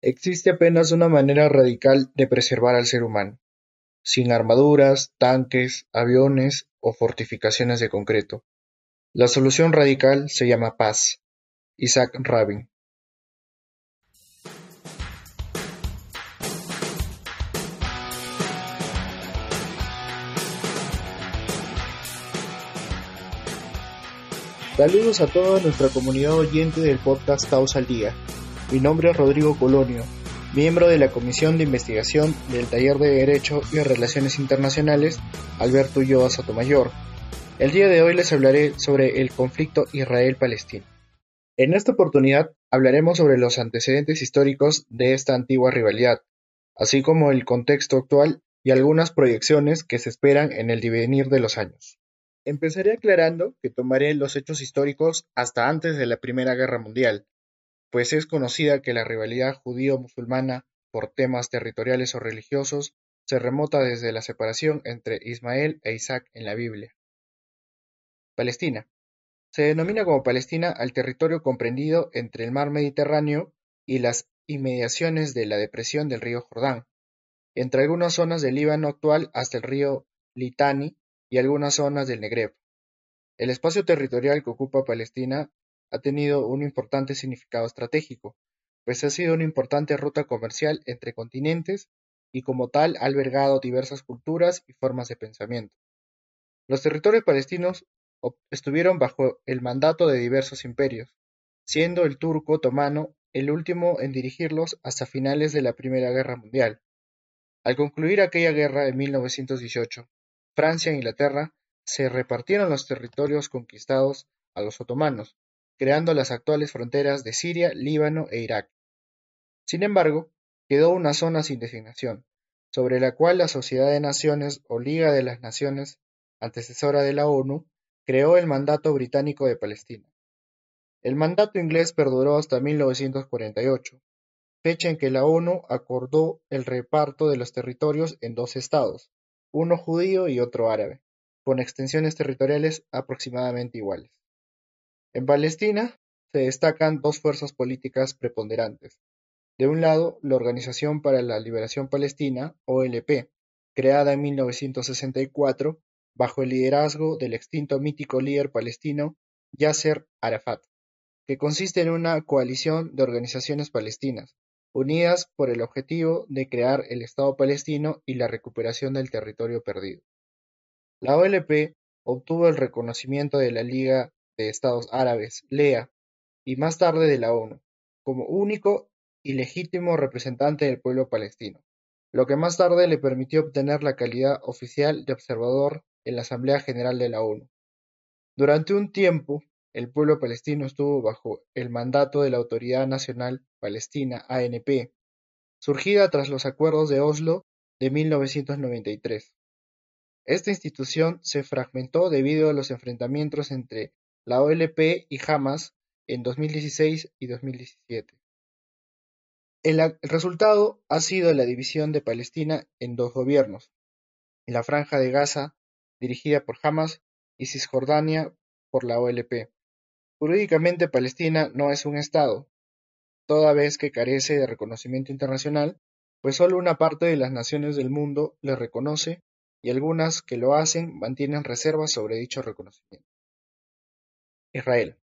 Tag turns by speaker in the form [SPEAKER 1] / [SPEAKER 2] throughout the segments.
[SPEAKER 1] Existe apenas una manera radical de preservar al ser humano, sin armaduras, tanques, aviones o fortificaciones de concreto. La solución radical se llama paz. Isaac Rabin Saludos a toda nuestra comunidad oyente del podcast Taos al Día. Mi nombre es Rodrigo Colonio, miembro de la Comisión de Investigación del Taller de Derecho y Relaciones Internacionales Alberto Ulloa Sotomayor. El día de hoy les hablaré sobre el conflicto Israel-Palestina. En esta oportunidad hablaremos sobre los antecedentes históricos de esta antigua rivalidad, así como el contexto actual y algunas proyecciones que se esperan en el devenir de los años. Empezaré aclarando que tomaré los hechos históricos hasta antes de la Primera Guerra Mundial, pues es conocida que la rivalidad judío-musulmana por temas territoriales o religiosos se remota desde la separación entre Ismael e Isaac en la Biblia. Palestina. Se denomina como Palestina al territorio comprendido entre el mar Mediterráneo y las inmediaciones de la depresión del río Jordán, entre algunas zonas del Líbano actual hasta el río Litani y algunas zonas del Negev. El espacio territorial que ocupa Palestina ha tenido un importante significado estratégico, pues ha sido una importante ruta comercial entre continentes y como tal ha albergado diversas culturas y formas de pensamiento. Los territorios palestinos estuvieron bajo el mandato de diversos imperios, siendo el turco otomano el último en dirigirlos hasta finales de la Primera Guerra Mundial. Al concluir aquella guerra en 1918, Francia e Inglaterra se repartieron los territorios conquistados a los otomanos, creando las actuales fronteras de Siria, Líbano e Irak. Sin embargo, quedó una zona sin designación, sobre la cual la Sociedad de Naciones o Liga de las Naciones, antecesora de la ONU, creó el Mandato Británico de Palestina. El mandato inglés perduró hasta 1948, fecha en que la ONU acordó el reparto de los territorios en dos estados, uno judío y otro árabe, con extensiones territoriales aproximadamente iguales. En Palestina se destacan dos fuerzas políticas preponderantes. De un lado, la Organización para la Liberación Palestina, OLP, creada en 1964 bajo el liderazgo del extinto mítico líder palestino Yasser Arafat, que consiste en una coalición de organizaciones palestinas, unidas por el objetivo de crear el Estado palestino y la recuperación del territorio perdido. La OLP obtuvo el reconocimiento de la Liga de Estados Árabes, (LEA), y más tarde de la ONU, como único y legítimo representante del pueblo palestino, lo que más tarde le permitió obtener la calidad oficial de observador en la Asamblea General de la ONU. Durante un tiempo, el pueblo palestino estuvo bajo el mandato de la Autoridad Nacional Palestina (ANP), surgida tras los Acuerdos de Oslo de 1993. Esta institución se fragmentó debido a los enfrentamientos entre la OLP y Hamas en 2016 y 2017. El resultado ha sido la división de Palestina en dos gobiernos, la Franja de Gaza, dirigida por Hamas, y Cisjordania por la OLP. Jurídicamente Palestina no es un Estado, toda vez que carece de reconocimiento internacional, pues solo una parte de las naciones del mundo le reconoce y algunas que lo hacen mantienen reservas sobre dicho reconocimiento. Israel.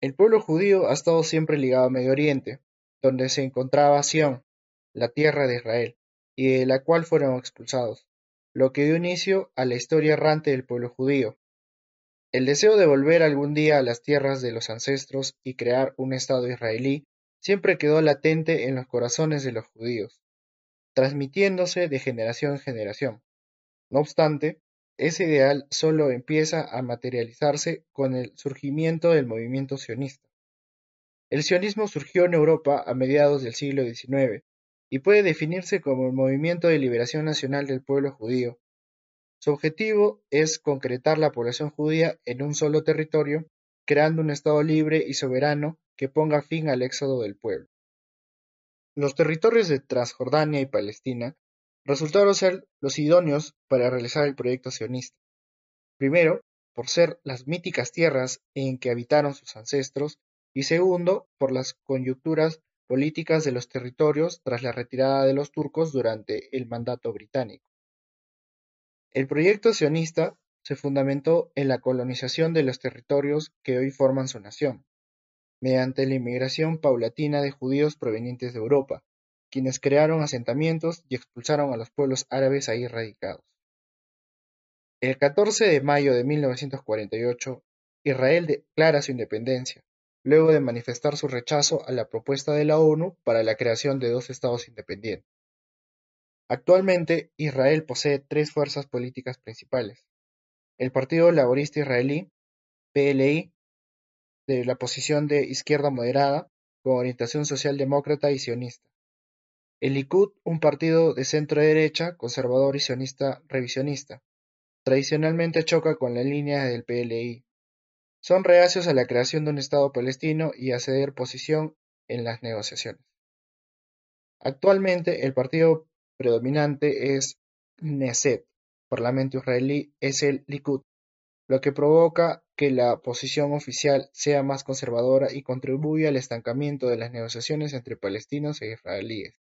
[SPEAKER 1] El pueblo judío ha estado siempre ligado a Medio Oriente, donde se encontraba Sion, la tierra de Israel, y de la cual fueron expulsados, lo que dio inicio a la historia errante del pueblo judío, el deseo de volver algún día a las tierras de los ancestros y crear un Estado israelí siempre quedó latente en los corazones de los judíos, transmitiéndose de generación en generación. No obstante, ese ideal solo empieza a materializarse con el surgimiento del movimiento sionista. El sionismo surgió en Europa a mediados del siglo XIX y puede definirse como el movimiento de liberación nacional del pueblo judío, su objetivo es concretar la población judía en un solo territorio, creando un Estado libre y soberano que ponga fin al éxodo del pueblo. Los territorios de Transjordania y Palestina resultaron ser los idóneos para realizar el proyecto sionista. Primero, por ser las míticas tierras en que habitaron sus ancestros, y segundo, por las coyunturas políticas de los territorios tras la retirada de los turcos durante el mandato británico. El proyecto sionista se fundamentó en la colonización de los territorios que hoy forman su nación, mediante la inmigración paulatina de judíos provenientes de Europa, quienes crearon asentamientos y expulsaron a los pueblos árabes ahí radicados. El 14 de mayo de 1948, Israel declara su independencia, luego de manifestar su rechazo a la propuesta de la ONU para la creación de dos estados independientes. Actualmente, Israel posee tres fuerzas políticas principales. El Partido Laborista Israelí, PLI, de la posición de izquierda moderada, con orientación socialdemócrata y sionista. El Likud, un partido de centro-derecha, conservador y sionista revisionista, tradicionalmente choca con la línea del PLI. Son reacios a la creación de un Estado palestino y a ceder posición en las negociaciones. Actualmente el partido predominante es Knesset, Parlamento israelí, es el Likud, lo que provoca que la posición oficial sea más conservadora y contribuye al estancamiento de las negociaciones entre palestinos e israelíes.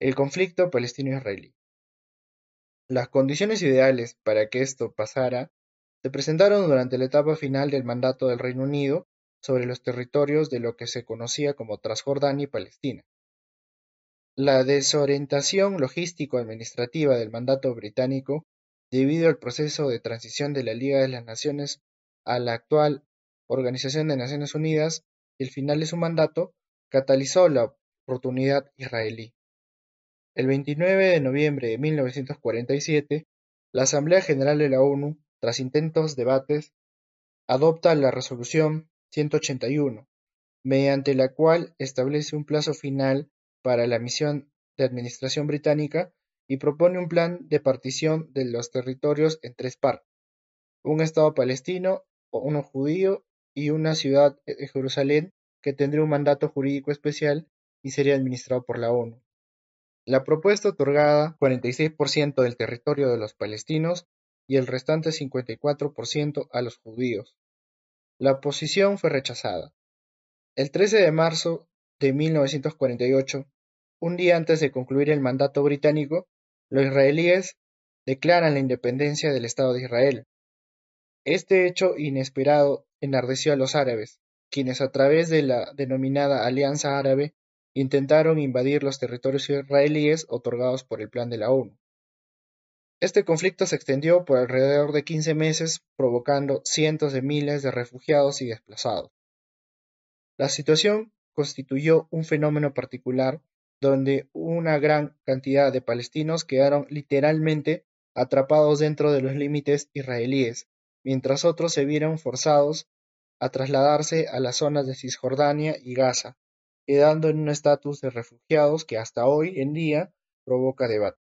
[SPEAKER 1] El conflicto palestino-israelí. Las condiciones ideales para que esto pasara se presentaron durante la etapa final del mandato del Reino Unido sobre los territorios de lo que se conocía como Transjordania y Palestina. La desorientación logístico-administrativa del mandato británico, debido al proceso de transición de la Liga de las Naciones a la actual Organización de Naciones Unidas y el final de su mandato, catalizó la oportunidad israelí. El 29 de noviembre de 1947, la Asamblea General de la ONU, tras intentos debates, adopta la Resolución 181, mediante la cual establece un plazo final para la misión de administración británica y propone un plan de partición de los territorios en tres partes: un Estado palestino, uno judío y una ciudad de Jerusalén que tendría un mandato jurídico especial y sería administrado por la ONU. La propuesta otorgaba 46% del territorio de los palestinos y el restante 54% a los judíos. La oposición fue rechazada. El 13 de marzo de 1948, un día antes de concluir el mandato británico, los israelíes declaran la independencia del Estado de Israel. Este hecho inesperado enardeció a los árabes, quienes a través de la denominada Alianza Árabe intentaron invadir los territorios israelíes otorgados por el Plan de la ONU. Este conflicto se extendió por alrededor de quince meses, provocando cientos de miles de refugiados y desplazados. La situación constituyó un fenómeno particular donde una gran cantidad de palestinos quedaron literalmente atrapados dentro de los límites israelíes, mientras otros se vieron forzados a trasladarse a las zonas de Cisjordania y Gaza, quedando en un estatus de refugiados que hasta hoy en día provoca debate.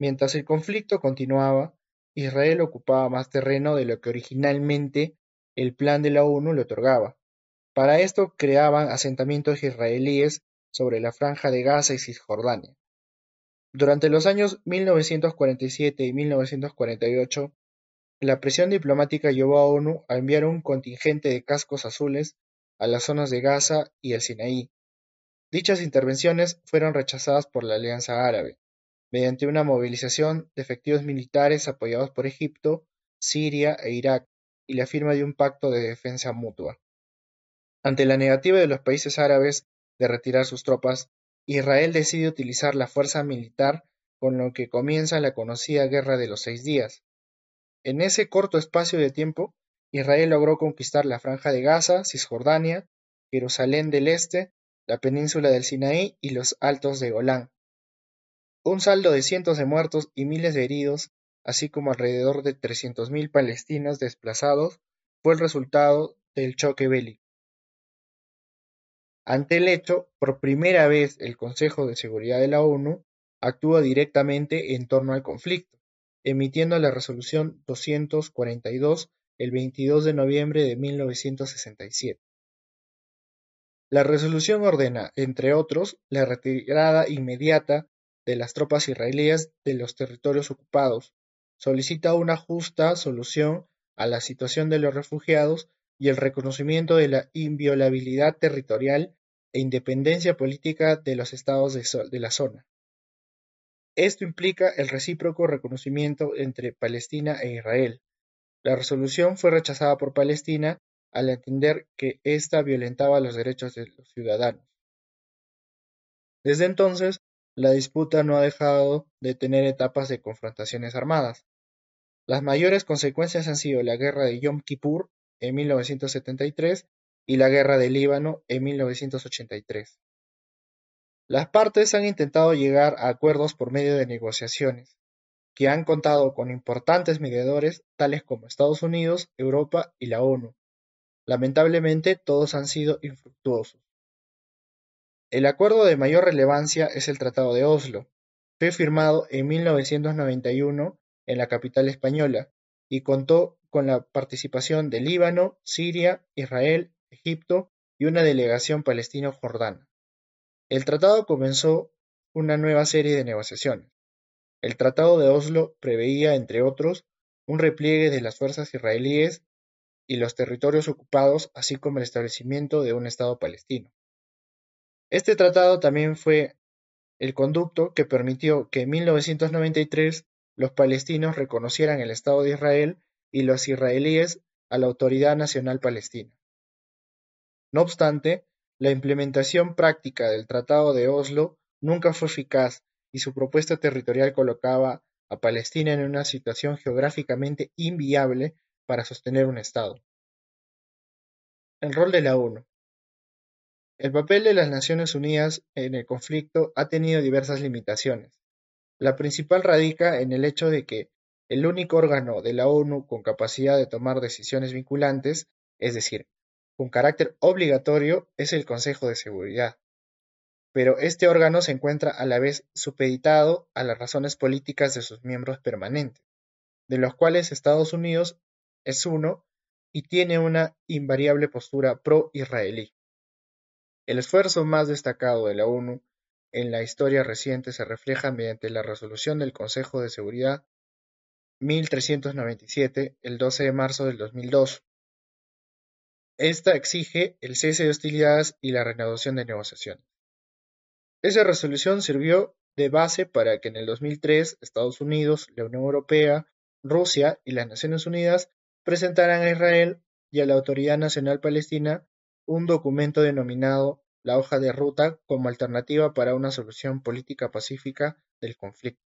[SPEAKER 1] Mientras el conflicto continuaba, Israel ocupaba más terreno de lo que originalmente el plan de la ONU le otorgaba. Para esto creaban asentamientos israelíes sobre la franja de Gaza y Cisjordania. Durante los años 1947 y 1948, la presión diplomática llevó a ONU a enviar un contingente de cascos azules a las zonas de Gaza y el Sinaí. Dichas intervenciones fueron rechazadas por la Alianza Árabe, mediante una movilización de efectivos militares apoyados por Egipto, Siria e Irak, y la firma de un pacto de defensa mutua. Ante la negativa de los países árabes de retirar sus tropas, Israel decide utilizar la fuerza militar con lo que comienza la conocida Guerra de los Seis Días. En ese corto espacio de tiempo, Israel logró conquistar la Franja de Gaza, Cisjordania, Jerusalén del Este, la península del Sinaí y los Altos de Golán. Un saldo de cientos de muertos y miles de heridos, así como alrededor de mil palestinos desplazados, fue el resultado del choque bélico. Ante el hecho, por primera vez el Consejo de Seguridad de la ONU actúa directamente en torno al conflicto, emitiendo la resolución 242 el 22 de noviembre de 1967. La resolución ordena, entre otros, la retirada inmediata de las tropas israelíes de los territorios ocupados, solicita una justa solución a la situación de los refugiados y el reconocimiento de la inviolabilidad territorial e independencia política de los estados de la zona. Esto implica el recíproco reconocimiento entre Palestina e Israel. La resolución fue rechazada por Palestina al entender que ésta violentaba los derechos de los ciudadanos. Desde entonces, la disputa no ha dejado de tener etapas de confrontaciones armadas. Las mayores consecuencias han sido la guerra de Yom Kippur en 1973 y la guerra del Líbano en 1983. Las partes han intentado llegar a acuerdos por medio de negociaciones, que han contado con importantes mediadores tales como Estados Unidos, Europa y la ONU. Lamentablemente todos han sido infructuosos. El acuerdo de mayor relevancia es el Tratado de Oslo. Fue firmado en 1991 en la capital española y contó con la participación de Líbano, Siria, Israel, Egipto y una delegación palestino-jordana. El tratado comenzó una nueva serie de negociaciones. El Tratado de Oslo preveía, entre otros, un repliegue de las fuerzas israelíes y los territorios ocupados, así como el establecimiento de un Estado palestino. Este tratado también fue el conducto que permitió que en 1993 los palestinos reconocieran el Estado de Israel y los israelíes a la Autoridad Nacional Palestina. No obstante, la implementación práctica del Tratado de Oslo nunca fue eficaz y su propuesta territorial colocaba a Palestina en una situación geográficamente inviable para sostener un Estado. El rol de la ONU. El papel de las Naciones Unidas en el conflicto ha tenido diversas limitaciones. La principal radica en el hecho de que el único órgano de la ONU con capacidad de tomar decisiones vinculantes, es decir, con carácter obligatorio es el Consejo de Seguridad. Pero este órgano se encuentra a la vez supeditado a las razones políticas de sus miembros permanentes, de los cuales Estados Unidos es uno y tiene una invariable postura pro-israelí. El esfuerzo más destacado de la ONU en la historia reciente se refleja mediante la resolución del Consejo de Seguridad 1397 el 12 de marzo del 2002, esta exige el cese de hostilidades y la reanudación de negociaciones. Esa resolución sirvió de base para que en el 2003 Estados Unidos, la Unión Europea, Rusia y las Naciones Unidas presentaran a Israel y a la Autoridad Nacional Palestina un documento denominado la hoja de ruta como alternativa para una solución política pacífica del conflicto.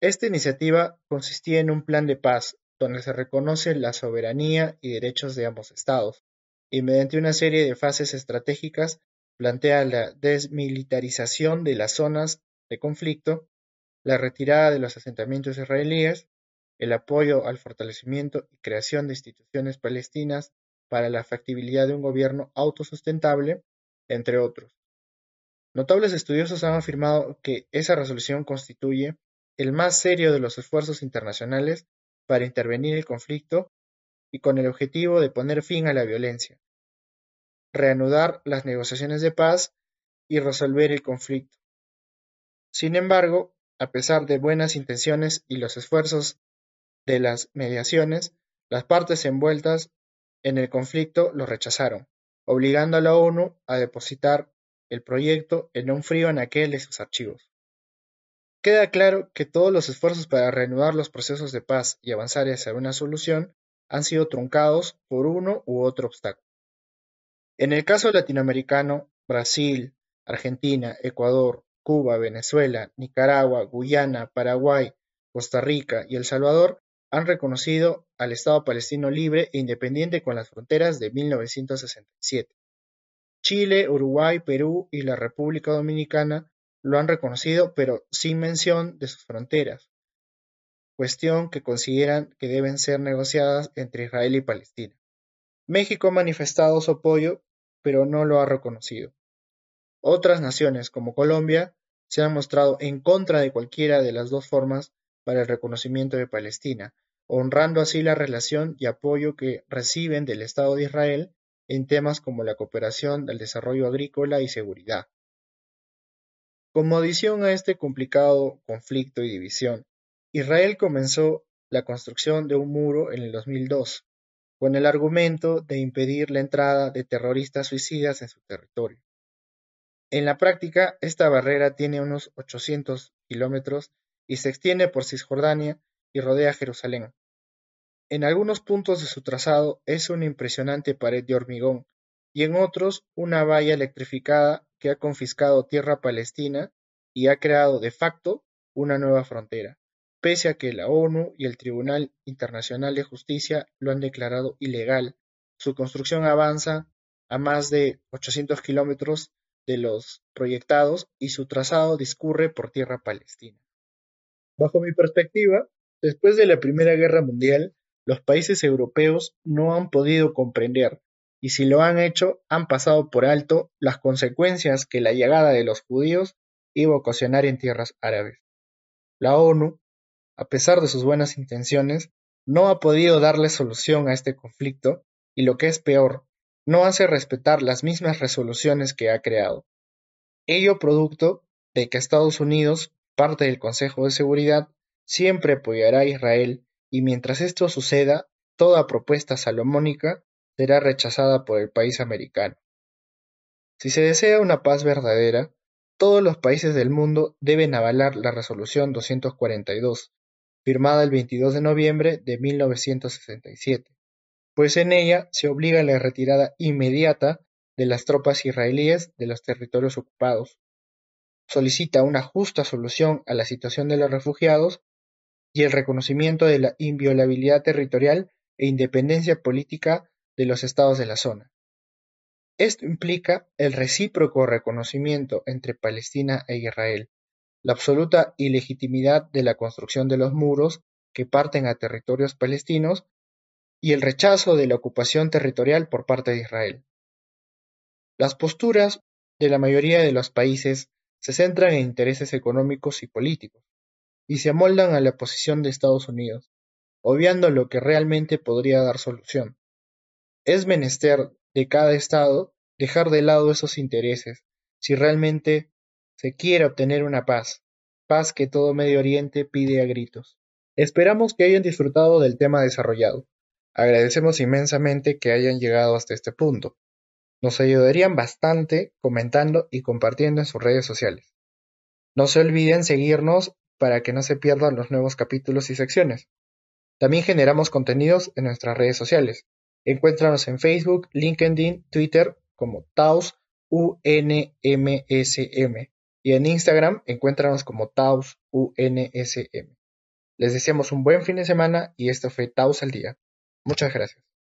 [SPEAKER 1] Esta iniciativa consistía en un plan de paz donde se reconoce la soberanía y derechos de ambos estados, y mediante una serie de fases estratégicas plantea la desmilitarización de las zonas de conflicto, la retirada de los asentamientos israelíes, el apoyo al fortalecimiento y creación de instituciones palestinas para la factibilidad de un gobierno autosustentable, entre otros. Notables estudiosos han afirmado que esa resolución constituye el más serio de los esfuerzos internacionales para intervenir el conflicto y con el objetivo de poner fin a la violencia, reanudar las negociaciones de paz y resolver el conflicto. Sin embargo, a pesar de buenas intenciones y los esfuerzos de las mediaciones, las partes envueltas en el conflicto lo rechazaron, obligando a la ONU a depositar el proyecto en un frío anaquel de sus archivos. Queda claro que todos los esfuerzos para reanudar los procesos de paz y avanzar hacia una solución han sido truncados por uno u otro obstáculo. En el caso latinoamericano, Brasil, Argentina, Ecuador, Cuba, Venezuela, Nicaragua, Guyana, Paraguay, Costa Rica y El Salvador han reconocido al Estado palestino libre e independiente con las fronteras de 1967. Chile, Uruguay, Perú y la República Dominicana lo han reconocido pero sin mención de sus fronteras, cuestión que consideran que deben ser negociadas entre Israel y Palestina. México ha manifestado su apoyo pero no lo ha reconocido. Otras naciones como Colombia se han mostrado en contra de cualquiera de las dos formas para el reconocimiento de Palestina, honrando así la relación y apoyo que reciben del Estado de Israel en temas como la cooperación, el desarrollo agrícola y seguridad. Como adición a este complicado conflicto y división, Israel comenzó la construcción de un muro en el 2002. Con el argumento de impedir la entrada de terroristas suicidas en su territorio. En la práctica, esta barrera tiene unos 800 kilómetros y se extiende por Cisjordania y rodea Jerusalén. En algunos puntos de su trazado es una impresionante pared de hormigón y en otros una valla electrificada que ha confiscado tierra palestina y ha creado de facto una nueva frontera, pese a que la ONU y el Tribunal Internacional de Justicia lo han declarado ilegal. Su construcción avanza a más de 800 kilómetros de los proyectados y su trazado discurre por tierra palestina. Bajo mi perspectiva, después de la Primera Guerra Mundial, los países europeos no han podido comprender, y si lo han hecho, han pasado por alto las consecuencias que la llegada de los judíos iba a ocasionar en tierras árabes. La ONU, a pesar de sus buenas intenciones, no ha podido darle solución a este conflicto y lo que es peor, no hace respetar las mismas resoluciones que ha creado. Ello producto de que Estados Unidos, parte del Consejo de Seguridad, siempre apoyará a Israel y mientras esto suceda, toda propuesta salomónica será rechazada por el país americano. Si se desea una paz verdadera, todos los países del mundo deben avalar la Resolución 242, firmada el 22 de noviembre de 1967 pues en ella se obliga a la retirada inmediata de las tropas israelíes de los territorios ocupados, solicita una justa solución a la situación de los refugiados y el reconocimiento de la inviolabilidad territorial e independencia política de los estados de la zona. Esto implica el recíproco reconocimiento entre Palestina e Israel, la absoluta ilegitimidad de la construcción de los muros que parten a territorios palestinos y el rechazo de la ocupación territorial por parte de Israel. Las posturas de la mayoría de los países se centran en intereses económicos y políticos, y se amoldan a la posición de Estados Unidos, obviando lo que realmente podría dar solución. Es menester de cada Estado dejar de lado esos intereses si realmente se quiere obtener una paz, paz que todo Medio Oriente pide a gritos. Esperamos que hayan disfrutado del tema desarrollado. Agradecemos inmensamente que hayan llegado hasta este punto. Nos ayudarían bastante comentando y compartiendo en sus redes sociales. No se olviden seguirnos para que no se pierdan los nuevos capítulos y secciones. También generamos contenidos en nuestras redes sociales. Encuéntranos en Facebook, LinkedIn, Twitter como Taos UNMSM y en Instagram encuéntranos como Taos UNSM. Les deseamos un buen fin de semana y esto fue Taos al día. Muchas gracias.